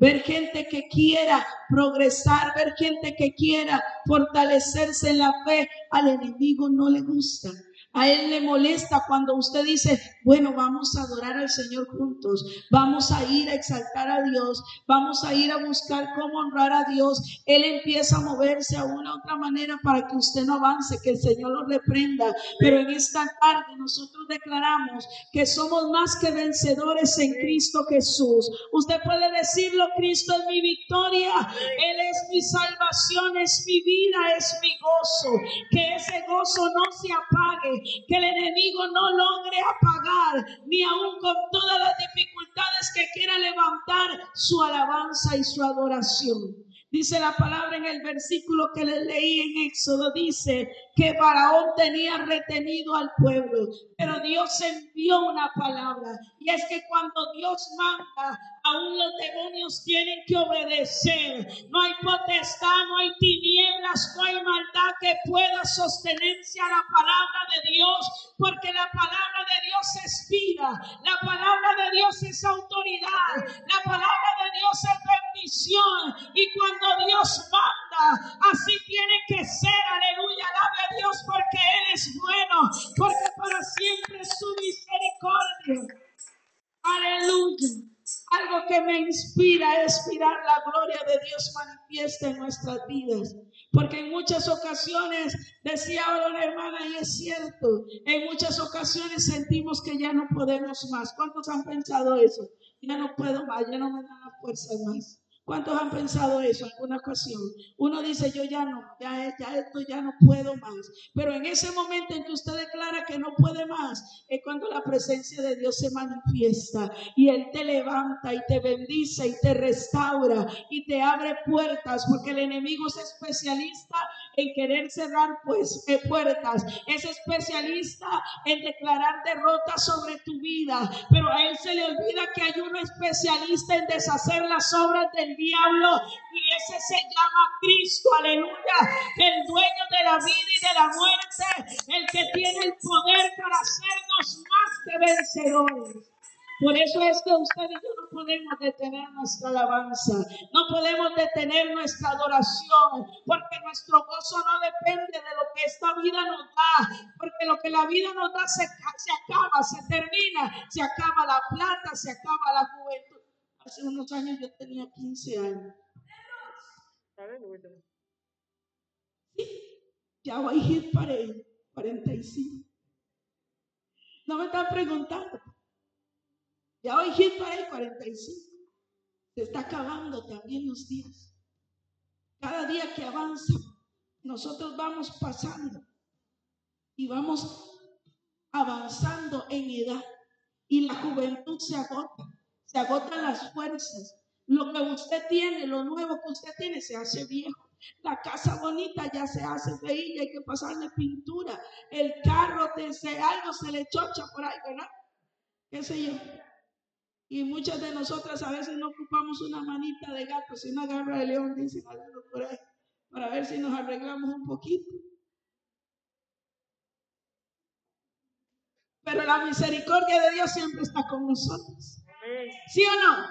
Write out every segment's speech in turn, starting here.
ver gente que quiera progresar, ver gente que quiera fortalecerse en la fe, al enemigo no le gusta. A Él le molesta cuando usted dice, bueno, vamos a adorar al Señor juntos, vamos a ir a exaltar a Dios, vamos a ir a buscar cómo honrar a Dios. Él empieza a moverse a una otra manera para que usted no avance, que el Señor lo reprenda. Pero en esta tarde nosotros declaramos que somos más que vencedores en Cristo Jesús. Usted puede decirlo, Cristo es mi victoria, Él es mi salvación, es mi vida, es mi gozo. Que ese gozo no se apague que el enemigo no logre apagar, ni aun con todas las dificultades que quiera levantar su alabanza y su adoración. Dice la palabra en el versículo que le leí en Éxodo, dice que Faraón tenía retenido al pueblo, pero Dios envió una palabra. Y es que cuando Dios manda, aún los demonios tienen que obedecer. No hay potestad, no hay tinieblas, no hay maldad que pueda sostenerse a la palabra de Dios, porque la palabra de Dios es vida, la palabra de Dios es autoridad, la palabra de Dios es bendición. Y cuando Dios manda, así tiene que ser, aleluya, alabe a Dios, porque Él es bueno, porque para siempre es su misericordia. Aleluya. Algo que me inspira es mirar la gloria de Dios manifiesta en nuestras vidas. Porque en muchas ocasiones, decía ahora una hermana, y es cierto, en muchas ocasiones sentimos que ya no podemos más. ¿Cuántos han pensado eso? Ya no puedo más, ya no me dan las fuerzas más. ¿Cuántos han pensado eso en alguna ocasión? Uno dice, yo ya no, ya, ya esto ya no puedo más. Pero en ese momento en que usted declara que no puede más, es cuando la presencia de Dios se manifiesta y Él te levanta y te bendice y te restaura y te abre puertas, porque el enemigo es especialista en querer cerrar pues, eh, puertas, es especialista en declarar derrota sobre tu vida, pero a Él se le olvida que hay uno especialista en deshacer las obras del diablo y ese se llama Cristo, aleluya, el dueño de la vida y de la muerte, el que tiene el poder para hacernos más que vencedores. Por eso es que usted y yo no podemos detener nuestra alabanza, no podemos detener nuestra adoración, porque nuestro gozo no depende de lo que esta vida nos da, porque lo que la vida nos da se, se acaba, se termina, se acaba la plata, se acaba la juventud. Hace unos años yo tenía 15 años. ya voy a ir para el 45. No me están preguntando. Ya hoy hit para el 45. Se está acabando también los días. Cada día que avanza, nosotros vamos pasando y vamos avanzando en edad y la juventud se agota se agotan las fuerzas. Lo que usted tiene, lo nuevo que usted tiene, se hace viejo. La casa bonita ya se hace feilla, hay que pasarle pintura. El carro, algo se le chocha por ahí, ¿verdad? ¿Qué sé yo? Y muchas de nosotras a veces no ocupamos una manita de gato, sino una garra de león, dice por ahí, para ver si nos arreglamos un poquito. Pero la misericordia de Dios siempre está con nosotros. ¿Sí o no?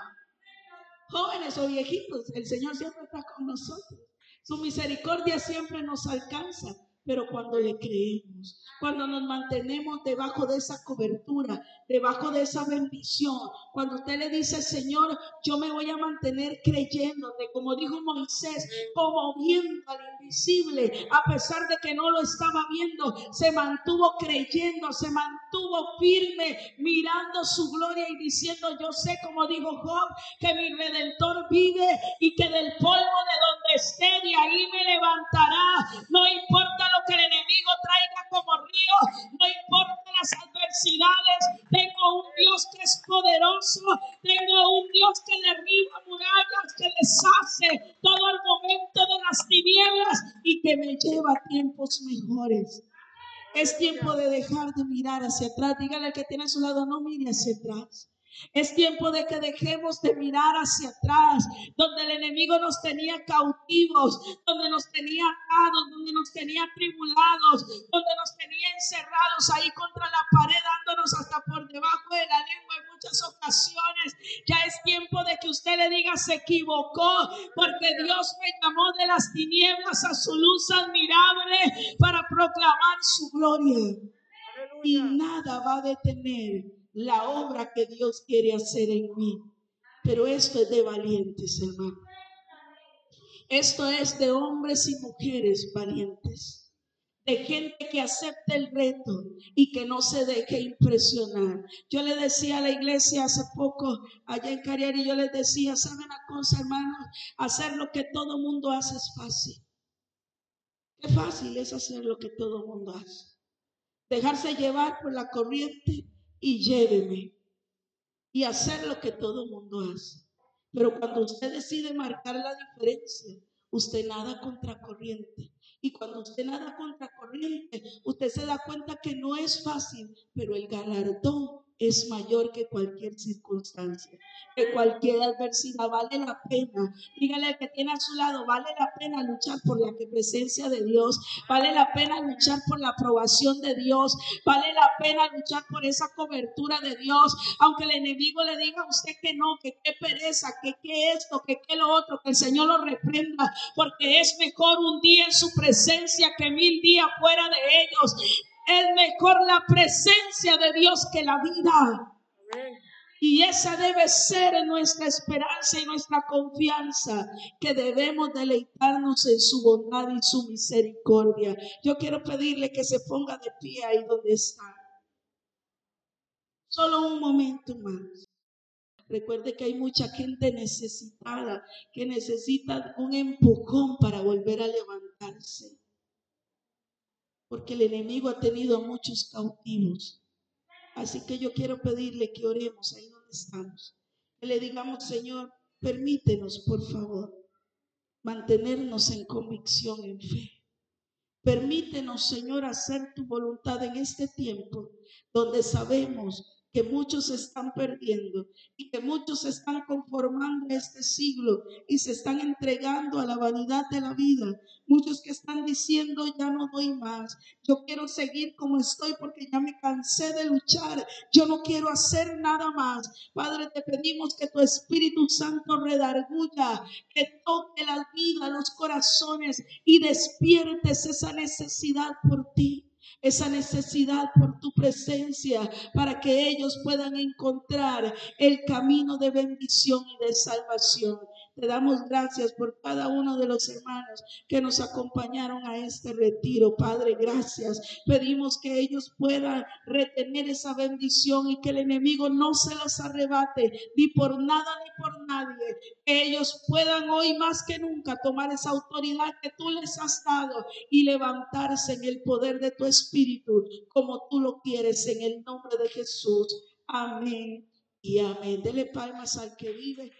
Jóvenes o viejitos, el Señor siempre está con nosotros. Su misericordia siempre nos alcanza, pero cuando le creemos, cuando nos mantenemos debajo de esa cobertura, debajo de esa bendición, cuando usted le dice, Señor, yo me voy a mantener creyéndote, como dijo Moisés, como viendo al invisible, a pesar de que no lo estaba viendo, se mantuvo creyendo, se mantuvo firme, mirando su gloria y diciendo, yo sé, como dijo Job, que mi redentor vive y que del polvo de donde esté, de ahí me levantará. No importa que el enemigo traiga como río, no importa las adversidades, tengo un Dios que es poderoso, tengo un Dios que derriba murallas, que deshace todo el momento de las tinieblas y que me lleva a tiempos mejores. Es tiempo de dejar de mirar hacia atrás. Dígale al que tiene a su lado, no mire hacia atrás. Es tiempo de que dejemos de mirar hacia atrás, donde el enemigo nos tenía cautivos, donde nos tenía atados, donde nos tenía tribulados, donde nos tenía encerrados ahí contra la pared, dándonos hasta por debajo de la lengua en muchas ocasiones. Ya es tiempo de que usted le diga se equivocó, porque Dios me llamó de las tinieblas a su luz admirable para proclamar su gloria. Y nada va a detener la obra que Dios quiere hacer en mí. Pero esto es de valientes, hermano. Esto es de hombres y mujeres valientes, de gente que acepte el reto y que no se deje impresionar. Yo le decía a la iglesia hace poco, allá en Cariari, yo les decía, ¿saben una cosa, hermanos? Hacer lo que todo mundo hace es fácil. Qué fácil es hacer lo que todo mundo hace. Dejarse llevar por la corriente y lléveme y hacer lo que todo mundo hace. Pero cuando usted decide marcar la diferencia, usted nada contracorriente. Y cuando usted nada contracorriente, usted se da cuenta que no es fácil, pero el galardón es mayor que cualquier circunstancia, que cualquier adversidad. Vale la pena. Dígale al que tiene a su lado, vale la pena luchar por la presencia de Dios, vale la pena luchar por la aprobación de Dios, vale la pena luchar por esa cobertura de Dios, aunque el enemigo le diga a usted que no, que qué pereza, que qué esto, que qué lo otro, que el Señor lo reprenda, porque es mejor un día en su presencia que mil días fuera de ellos. Es mejor la presencia de Dios que la vida. Y esa debe ser nuestra esperanza y nuestra confianza, que debemos deleitarnos en su bondad y su misericordia. Yo quiero pedirle que se ponga de pie ahí donde está. Solo un momento más. Recuerde que hay mucha gente necesitada, que necesita un empujón para volver a levantarse porque el enemigo ha tenido a muchos cautivos. Así que yo quiero pedirle que oremos ahí donde estamos. Que le digamos, Señor, permítenos, por favor, mantenernos en convicción, en fe. Permítenos, Señor, hacer tu voluntad en este tiempo donde sabemos que muchos se están perdiendo y que muchos se están conformando a este siglo y se están entregando a la vanidad de la vida. Muchos que están diciendo, ya no doy más, yo quiero seguir como estoy porque ya me cansé de luchar, yo no quiero hacer nada más. Padre, te pedimos que tu Espíritu Santo redarguya, que toque la vida, los corazones y despiertes esa necesidad por ti esa necesidad por tu presencia para que ellos puedan encontrar el camino de bendición y de salvación. Te damos gracias por cada uno de los hermanos que nos acompañaron a este retiro. Padre, gracias. Pedimos que ellos puedan retener esa bendición y que el enemigo no se las arrebate ni por nada ni por nadie. Que ellos puedan hoy más que nunca tomar esa autoridad que tú les has dado y levantarse en el poder de tu espíritu como tú lo quieres en el nombre de Jesús. Amén y amén. Dele palmas al que vive